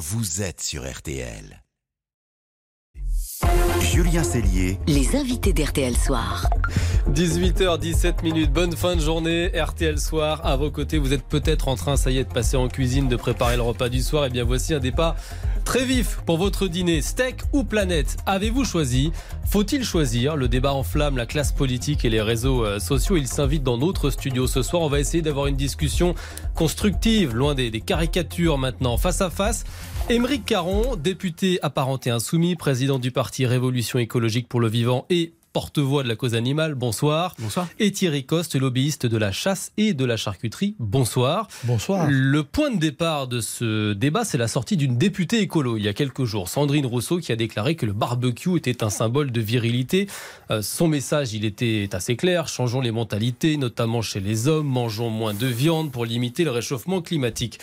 vous êtes sur RTL. Julien Cellier, Les invités d'RTL Soir. 18h17 minutes, bonne fin de journée, RTL Soir. À vos côtés, vous êtes peut-être en train, ça y est, de passer en cuisine, de préparer le repas du soir. Et bien voici un départ très vif pour votre dîner. Steak ou planète Avez-vous choisi? Faut-il choisir? Le débat enflamme la classe politique et les réseaux euh, sociaux. Il s'invite dans notre studio ce soir. On va essayer d'avoir une discussion constructive, loin des, des caricatures maintenant, face à face. Émeric Caron, député apparenté insoumis, président du parti Révolution écologique pour le vivant et porte-voix de la cause animale, bonsoir. Bonsoir. Et Thierry Coste, lobbyiste de la chasse et de la charcuterie, bonsoir. Bonsoir. Le point de départ de ce débat, c'est la sortie d'une députée écolo il y a quelques jours, Sandrine Rousseau, qui a déclaré que le barbecue était un symbole de virilité. Euh, son message, il était assez clair, changeons les mentalités, notamment chez les hommes, mangeons moins de viande pour limiter le réchauffement climatique.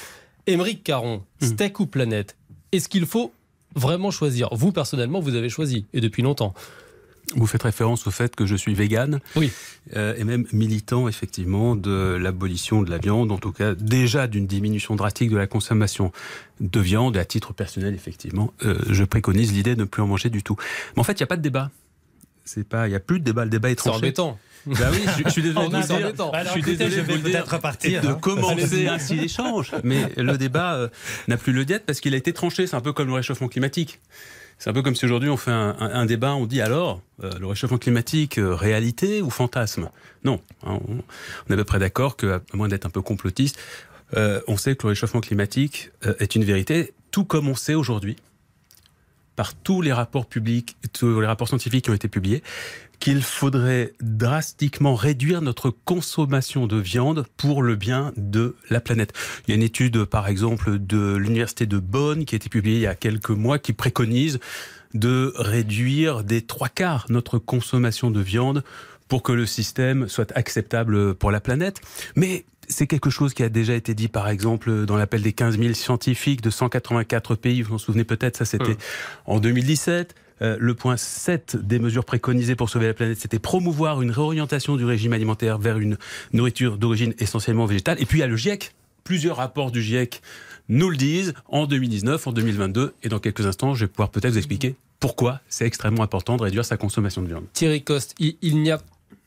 Émeric Caron, steak ou planète? Est-ce qu'il faut vraiment choisir? Vous, personnellement, vous avez choisi, et depuis longtemps. Vous faites référence au fait que je suis vegan Oui. euh, et même militant effectivement de l'abolition de la viande, en tout cas déjà d'une diminution drastique de la consommation de viande. Et à titre personnel, effectivement, euh, je préconise l'idée de ne plus en manger du tout. Mais en fait, il n'y a pas de débat. C'est pas, il n'y a plus de débat. Le débat est C'est tranché. embêtant. Bah oui, je, je suis désolé de vous dire. embêtant. Je suis désolé je de vais peut-être repartir, et de hein. commencer ainsi l'échange. Mais le débat euh, n'a plus le diète parce qu'il a été tranché. C'est un peu comme le réchauffement climatique. C'est un peu comme si aujourd'hui on fait un, débat, on dit alors, euh, le réchauffement climatique, euh, réalité ou fantasme? Non, hein, on, est à peu près d'accord que, à moins d'être un peu complotiste, euh, on sait que le réchauffement climatique est une vérité, tout comme on sait aujourd'hui, par tous les rapports publics, tous les rapports scientifiques qui ont été publiés, qu'il faudrait drastiquement réduire notre consommation de viande pour le bien de la planète. Il y a une étude, par exemple, de l'université de Bonn qui a été publiée il y a quelques mois qui préconise de réduire des trois quarts notre consommation de viande pour que le système soit acceptable pour la planète. Mais c'est quelque chose qui a déjà été dit, par exemple, dans l'appel des 15 000 scientifiques de 184 pays. Vous vous en souvenez peut-être, ça c'était Hum. en 2017. Euh, le point 7 des mesures préconisées pour sauver la planète, c'était promouvoir une réorientation du régime alimentaire vers une nourriture d'origine essentiellement végétale. Et puis il y a le GIEC. Plusieurs rapports du GIEC nous le disent en 2019, en 2022. Et dans quelques instants, je vais pouvoir peut-être vous expliquer pourquoi c'est extrêmement important de réduire sa consommation de viande. Thierry Coste, il, il n'y a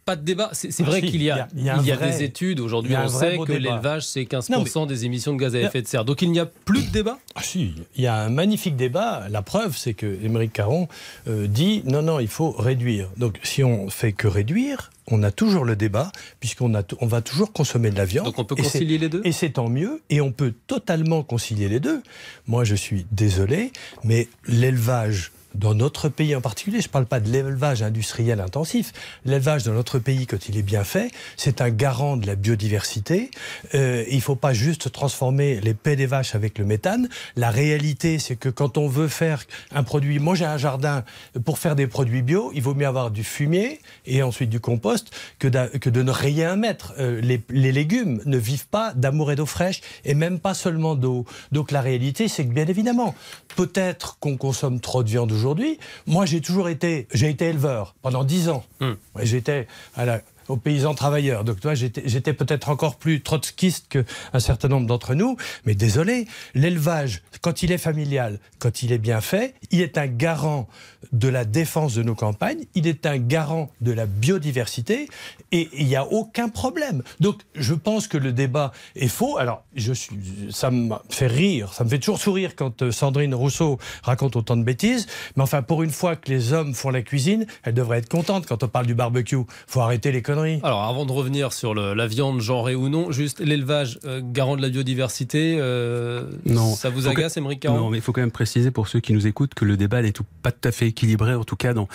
pas de débat. C'est Ah vrai qu'il y a, il y a- il y a un vrai- des études. Aujourd'hui, on sait que l'élevage, c'est 15% Non, des émissions de gaz à effet de serre. Donc il n'y a plus de débat Ah si, il y a un magnifique débat. La preuve, c'est que Émeric Caron euh, dit non, non, il faut réduire. Donc si on fait que réduire, on a toujours le débat, puisqu'on on va toujours consommer de la viande. Donc on peut concilier les deux? Et c'est tant mieux, et on peut totalement concilier les deux. Moi, je suis désolé, mais l'élevage dans notre pays en particulier, je ne parle pas de l'élevage industriel intensif, l'élevage dans notre pays, quand il est bien fait, c'est un garant de la biodiversité. Euh, il ne faut pas juste transformer les pets des vaches avec le méthane. La réalité, c'est que quand on veut faire un produit, moi j'ai un jardin, pour faire des produits bio, il vaut mieux avoir du fumier et ensuite du compost que, que de ne rien mettre. Euh, les, les légumes ne vivent pas d'amour et d'eau fraîche et même pas seulement d'eau. Donc la réalité, c'est que bien évidemment, peut-être qu'on consomme trop de viande aujourd'hui. Moi, j'ai toujours été, j'ai été éleveur pendant dix ans. Ouais, J'étais à la- aux paysans travailleurs. Donc, toi, j'étais peut-être encore plus trotskiste qu'un certain nombre d'entre nous. Mais désolé, l'élevage, quand il est familial, quand il est bien fait, il est un garant de la défense de nos campagnes, il est un garant de la biodiversité et il n'y a aucun problème. Donc, je pense que le débat est faux. Alors, je suis, ça me fait rire, ça me fait toujours sourire quand euh, Sandrine Rousseau raconte autant de bêtises. Mais enfin, pour une fois que les hommes font la cuisine, elle devrait être contente quand on parle du barbecue. faut arrêter les conneries. Alors, avant de revenir sur le- la viande genrée ou non, juste l'élevage euh, garant de la biodiversité, euh, Non. ça vous Faut que- agace, Émeric Caron Non, mais il faut quand même préciser pour ceux qui nous écoutent que le débat n'est tout, pas tout à fait équilibré, en tout cas dans,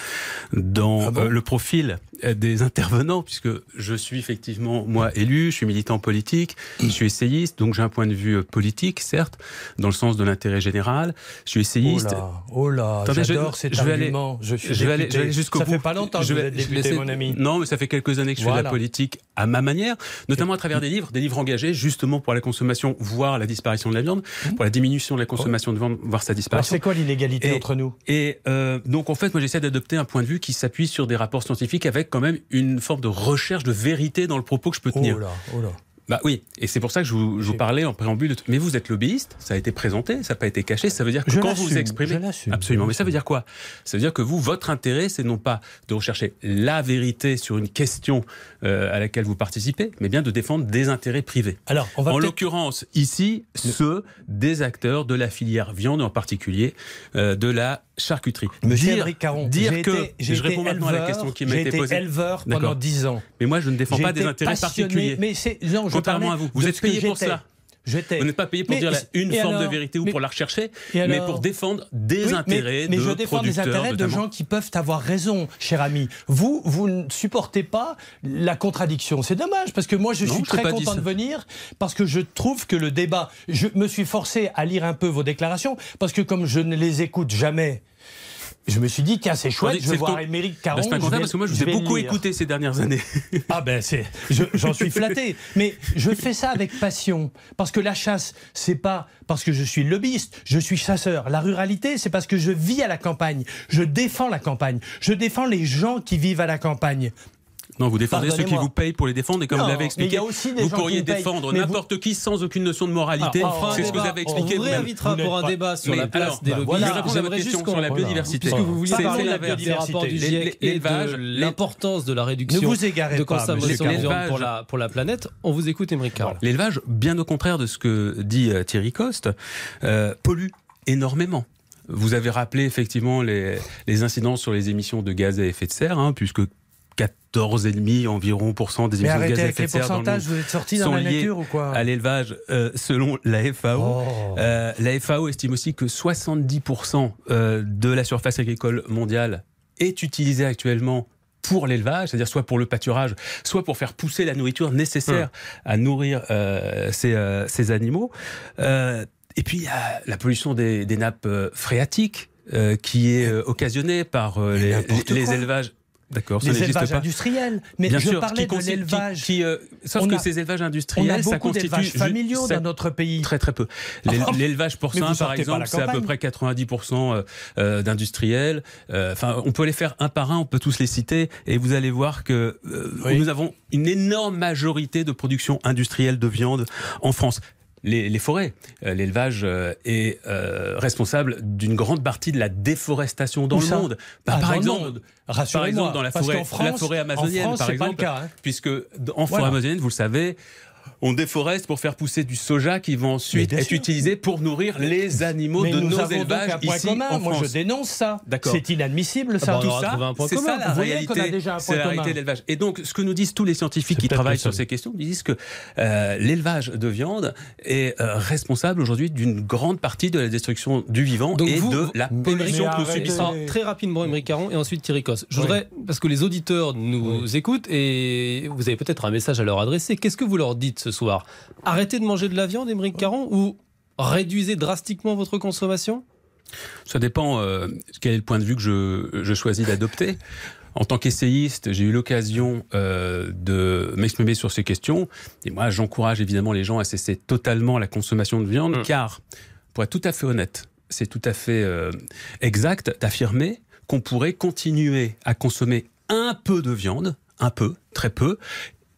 dans Ah bon euh, le profil des intervenants, puisque je suis effectivement, moi, élu, je suis militant politique, je suis essayiste, donc j'ai un point de vue politique, certes, dans le sens de l'intérêt général. Je suis Oh essayiste. là, oh là, Attendez, je- j'adore cet je vais aller- argument. je suis je vais aller, député. je vais aller jusqu'au Ça bout. fait pas longtemps que Je vous vais- êtes je vais député, laisser- mon ami. Non, mais ça fait quelques années que je fais de Voilà. la politique à ma manière, notamment à travers des livres, des livres engagés justement pour la consommation, voire la disparition de la viande, pour la diminution de la consommation de viande, voire sa Alors, disparition. c'est quoi l'inégalité Et- entre nous? Et euh, donc en fait, moi j'essaie d'adopter un point de vue qui s'appuie sur des rapports scientifiques avec quand même une forme de recherche de vérité dans le propos que je peux tenir. Oh là, oh là. Bah oui, et c'est pour ça que je vous, je vous parlais en préambule. De... Mais vous êtes lobbyiste, ça a été présenté, ça n'a pas été caché. Ça veut dire que Je quand vous l'assume, exprimez, je absolument. Mais ça veut dire quoi? Ça veut dire que vous, votre intérêt, c'est non pas de rechercher la vérité sur une question euh, à laquelle vous participez, mais bien de défendre des intérêts privés. Alors, on va En l'occurrence, ici, ceux des acteurs de la filière viande, en particulier euh, de la charcuterie. Monsieur dire, Caron, dire j'ai que été- j'ai je réponds maintenant à la question qui m'a j'ai été posée. éleveur pendant D'accord. 10 ans. Mais moi, je ne défends J'ai pas des intérêts particuliers. Mais c'est non, je Contrairement à vous, vous êtes payé pour cela. J'étais. Vous n'êtes pas payé pour Mais- dire la- une forme de vérité ou Mais- pour la rechercher, mais pour défendre des Oui, intérêts mais, de je défends des intérêts de gens qui peuvent avoir raison, cher ami. Vous, vous ne supportez pas la contradiction. C'est dommage parce que moi, je Non, suis je très content de venir parce que je trouve que le débat. Je me suis forcé à lire un peu vos déclarations parce que comme je ne les écoute jamais. Je me suis dit, tiens, c'est chouette, je vais voir Émeric Caron. c'est je incroyable vais- parce que moi je vous ai beaucoup écouté ces dernières années. Ah ben c'est, je- j'en suis flatté. Mais je fais ça avec passion parce que la chasse, c'est pas parce que je suis lobbyiste, je suis chasseur. La ruralité, c'est parce que je vis à la campagne. Je défends la campagne. Je défends les gens qui vivent à la campagne. Non, vous défendez ceux qui vous payent pour les défendre et comme Non, vous l'avez expliqué, vous pourriez qui défendre vous- n'importe qui sans aucune notion de moralité. On fera c'est ce que vous avez On expliqué vous vous-même. réinvitera Vous pour un pas- débat sur Mais la place alors, des bah, lobbyistes. voilà, je réponds à votre J'aimerais question juste sur la biodiversité. Puisque vous vouliez parler c'est de la du GIEC et de les- l'importance de la réduction Ne vous égarez de pas, consommation pour la, pour la planète, on vous écoute, Émeric. L'élevage, bien au contraire de ce que dit euh, Thierry Coste, euh, pollue énormément. Vous avez rappelé effectivement les, les incidences sur les émissions de gaz à effet de serre, hein, puisque 14,5 environ pour cent des émissions de gaz à effet de serre dans le monde Vous êtes sortis dans sont la liées nature ou quoi à l'élevage euh, selon la FAO. Oh. Euh, la FAO estime aussi que 70% euh, de la surface agricole mondiale est utilisée actuellement pour l'élevage, c'est-à-dire soit pour le pâturage, soit pour faire pousser la nourriture nécessaire à nourrir ces, ces animaux. Et puis il y a la pollution des, des nappes phréatiques euh, qui est euh, occasionnée par euh, les, élevages. D'accord, ça Les élevages pas. industriels. Mais Bien je sûr, parlais qui de l'élevage. qui- qui, euh, sauf On que a- ces élevages On industriels, a ça beaucoup constitue familiaux dans notre pays. Très très peu. L'é- L'élevage porcin, par exemple, c'est à peu près 90% euh, euh, d'industriels. Euh, Enfin, on peut les faire un par un, on peut tous les citer, et vous allez voir que Oui. nous avons une énorme majorité de production industrielle de viande en France. Les, les forêts, euh, l'élevage euh, est euh, responsable d'une grande partie de la déforestation dans Où le monde. Bah, Ah, par dans le exemple, monde. par exemple, dans la forêt, France- la forêt amazonienne, en France, par c'est pas le exemple, cas, hein. puisque en forêt Voilà. amazonienne, vous le savez, on déforeste pour faire pousser du soja qui va ensuite être sûr. utilisé pour nourrir les animaux Mais de nous nos avons donc élevages un point ici commun. en Moi, France. je dénonce ça. D'accord. C'est inadmissible, Ah ça. bah, on Tout ça. C'est ça la Vous voyez qu'on a réalité. déjà un C'est la réalité de l'élevage. Et donc, ce que nous disent tous les scientifiques qui travaillent le sur ces questions, ils disent que euh, l'élevage de viande est euh, responsable aujourd'hui d'une grande partie de la destruction du vivant Donc et vous- de la pollution que nous subissons. Très rapidement, Émeric Caron et ensuite Thierry Cos. Je Oui. voudrais, parce que les auditeurs nous écoutent et vous avez peut-être un message à leur adresser. Qu'est-ce que vous leur dites ce soir Arrêtez de manger de la viande, Émeric Caron, ou réduisez drastiquement votre consommation? Ça dépend euh, quel est le point de vue que je, je choisis d'adopter. En tant qu'essayiste, j'ai eu l'occasion euh, de m'exprimer sur ces questions. Et moi, j'encourage évidemment les gens à cesser totalement la consommation de viande, Mm. car, pour être tout à fait honnête, c'est tout à fait euh, exact d'affirmer qu'on pourrait continuer à consommer un peu de viande, un peu, très peu,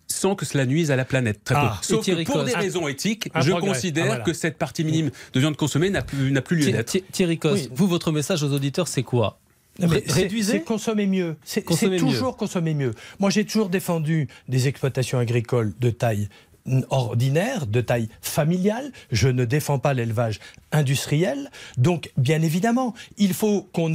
sans que cela nuise à la planète. Très Ah, peu. Sauf que pour Coste. des raisons éthiques, Un je progrès. considère Ah, voilà. que cette partie minime de viande consommée n'a plus, n'a plus lieu d'être. Thi- Thierry Cos, Oui. vous, votre message aux auditeurs, c'est quoi? Ré- réduisez C'est consommer mieux. C'est Consommer c'est toujours consommer mieux. Moi, j'ai toujours défendu des exploitations agricoles de taille ordinaire, de taille familiale. Je ne défends pas l'élevage industriel. Donc, bien évidemment, il faut qu'on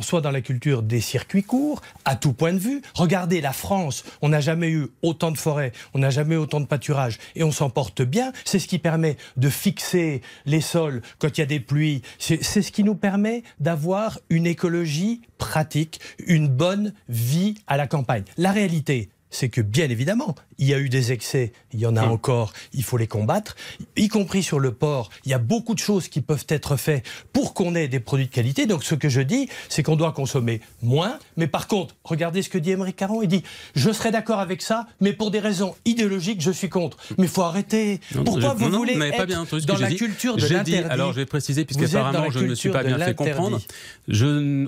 soit dans la culture des circuits courts, à tout point de vue. Regardez la France, on n'a jamais eu autant de forêts, on n'a jamais eu autant de pâturage, et on s'en porte bien. C'est ce qui permet de fixer les sols quand il y a des pluies. C'est ce qui nous permet d'avoir une écologie pratique, une bonne vie à la campagne. La réalité, c'est que bien évidemment, il y a eu des excès, il y en a encore, il faut les combattre, y compris sur le porc. Il y a beaucoup de choses qui peuvent être faites pour qu'on ait des produits de qualité. Donc ce que je dis, c'est qu'on doit consommer moins. Mais par contre, regardez ce que dit Émeric Caron. Il dit, je serais d'accord avec ça, mais pour des raisons idéologiques, je suis contre. Mais il faut arrêter. Non, Pourquoi je- vous non, non, voulez vous n'avez pas être bien dans la dit. culture de l'interdit alors je vais préciser, dans puisqu'apparemment je ne me suis pas bien fait comprendre.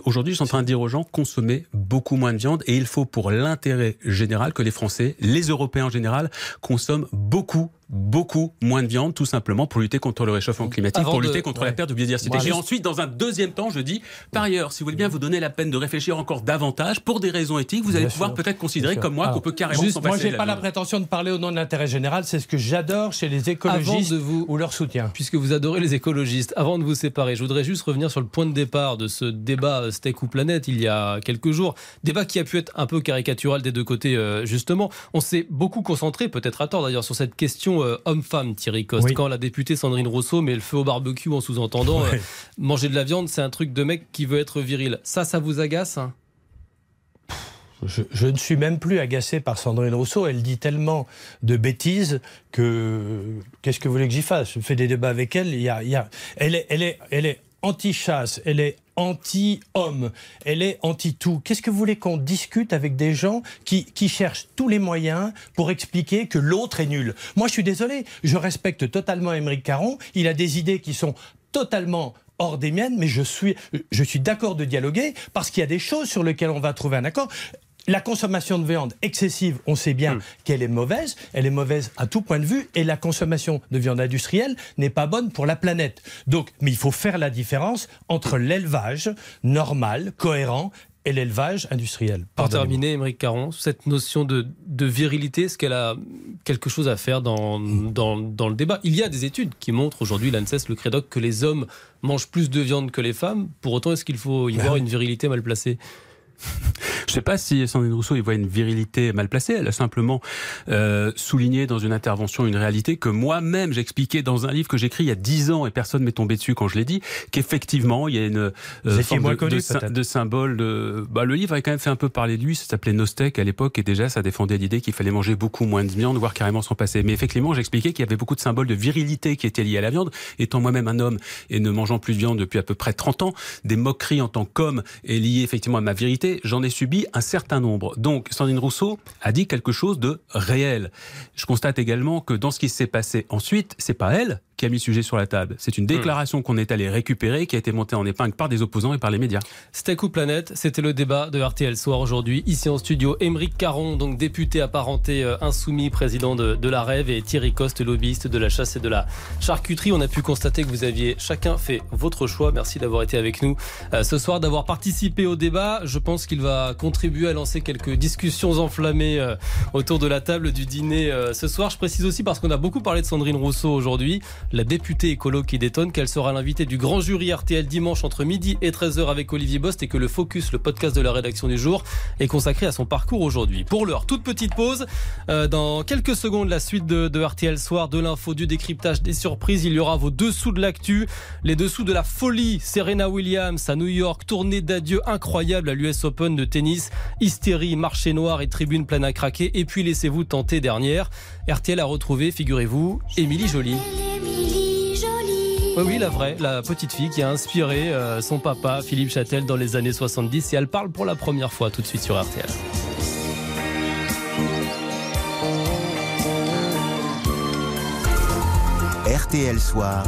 Aujourd'hui, je suis en train de dire aux gens, consommez beaucoup moins de viande et il faut, pour l'intérêt général, que les Français, les Européens en général, consomment beaucoup beaucoup moins de viande, tout simplement pour lutter contre le réchauffement climatique, pour lutter contre la perte de biodiversité. Et ensuite, dans un deuxième temps, je dis, par ailleurs, si vous voulez bien vous donner la peine de réfléchir encore davantage, pour des raisons éthiques, vous allez pouvoir peut-être considérer comme moi qu'on peut carrément s'en passer. Moi, j'ai pas la, prétention de parler au nom de l'intérêt général. C'est ce que j'adore chez les écologistes vous, ou leur soutien. Puisque vous adorez les écologistes, avant de vous séparer, je voudrais juste revenir sur le point de départ de ce débat steak ou planète il y a quelques jours. Débat qui a pu être un peu caricatural des deux côtés, euh, justement. On s'est beaucoup concentré, peut-être à tort d'ailleurs, sur cette question euh, homme-femme Thierry Coste. Quand la députée Sandrine Rousseau met le feu au barbecue en sous-entendant euh, manger de la viande, c'est un truc de mec qui veut être viril. Ça, ça vous agace hein? Je, ne suis même plus agacé par Sandrine Rousseau. Elle dit tellement de bêtises que qu'est-ce que vous voulez que j'y fasse? Je fais des débats avec elle. Il y a, il y a, elle est, elle est, elle est anti-chasse. Elle est anti-homme, elle est anti-tout. Qu'est-ce que vous voulez qu'on discute avec des gens qui, qui cherchent tous les moyens pour expliquer que l'autre est nul? Moi, je suis désolé, je respecte totalement Émeric Caron, il a des idées qui sont totalement hors des miennes, mais je suis, je suis d'accord de dialoguer parce qu'il y a des choses sur lesquelles on va trouver un accord la consommation de viande excessive, on sait bien hmm. qu'elle est mauvaise. Elle est mauvaise à tout point de vue. Et la consommation de viande industrielle n'est pas bonne pour la planète. Donc, mais il faut faire la différence entre l'élevage normal, cohérent, et l'élevage industriel. Pour terminer, Émeric Caron, cette notion de, virilité, est-ce qu'elle a quelque chose à faire dans, dans, dans, le débat? Il y a des études qui montrent aujourd'hui, l'ANSES, le CREDOC, que les hommes mangent plus de viande que les femmes. Pour autant, est-ce qu'il faut y ben voir une virilité mal placée? Je ne sais pas si Sandrine Rousseau y voit une virilité mal placée. Elle a simplement euh, souligné dans une intervention une réalité que moi-même j'expliquais dans un livre que j'écris il y a dix ans et personne m'est tombé dessus quand je l'ai dit, qu'effectivement il y a une euh, forme de, de, symbole. De... Bah, le livre avait quand même fait un peu parler de lui. Ça s'appelait Nostek à l'époque et déjà ça défendait l'idée qu'il fallait manger beaucoup moins de viande, voire carrément s'en passer. Mais effectivement, j'expliquais qu'il y avait beaucoup de symboles de virilité qui étaient liés à la viande. Étant moi-même un homme et ne mangeant plus de viande depuis à peu près 30 ans, des moqueries en tant qu'homme est liées effectivement à ma virilité. J'en ai subi un certain nombre. Donc, Sandrine Rousseau a dit quelque chose de réel. Je constate également que dans ce qui s'est passé ensuite, c'est pas elle qui a mis le sujet sur la table. C'est une hmm. déclaration qu'on est allé récupérer, qui a été montée en épingle par des opposants et par les médias. Steak ou Planète, c'était le débat de RTL Soir aujourd'hui. Ici en studio, Émeric Caron, donc député apparenté euh, insoumis, président de, de, la Rêve, et Thierry Coste, lobbyiste de la chasse et de la charcuterie. On a pu constater que vous aviez chacun fait votre choix. Merci d'avoir été avec nous euh, ce soir, d'avoir participé au débat. Je pense qu'il va contribuer à lancer quelques discussions enflammées euh, autour de la table du dîner ce soir. Je précise aussi parce qu'on a beaucoup parlé de Sandrine Rousseau aujourd'hui la députée écolo qui détonne, qu'elle sera l'invitée du grand jury RTL dimanche entre midi et 13h avec Olivier Bost et que le Focus, le podcast de la rédaction du jour, est consacré à son parcours aujourd'hui. Pour l'heure, toute petite pause. Euh, dans quelques secondes, la suite de, RTL Soir, de l'info, du décryptage, des surprises. Il y aura vos dessous de l'actu, les dessous de la folie. Serena Williams à New York, tournée d'adieu incroyable à l'US Open de tennis, hystérie, marché noir et tribune pleine à craquer. Et puis laissez-vous tenter dernière. RTL a retrouvé, figurez-vous, Émilie Jolie. Oui, oui, la vraie, la petite fille qui a inspiré euh, son papa, Philippe Châtel, dans les années 70. Et elle parle pour la première fois tout de suite sur RTL. RTL Soir.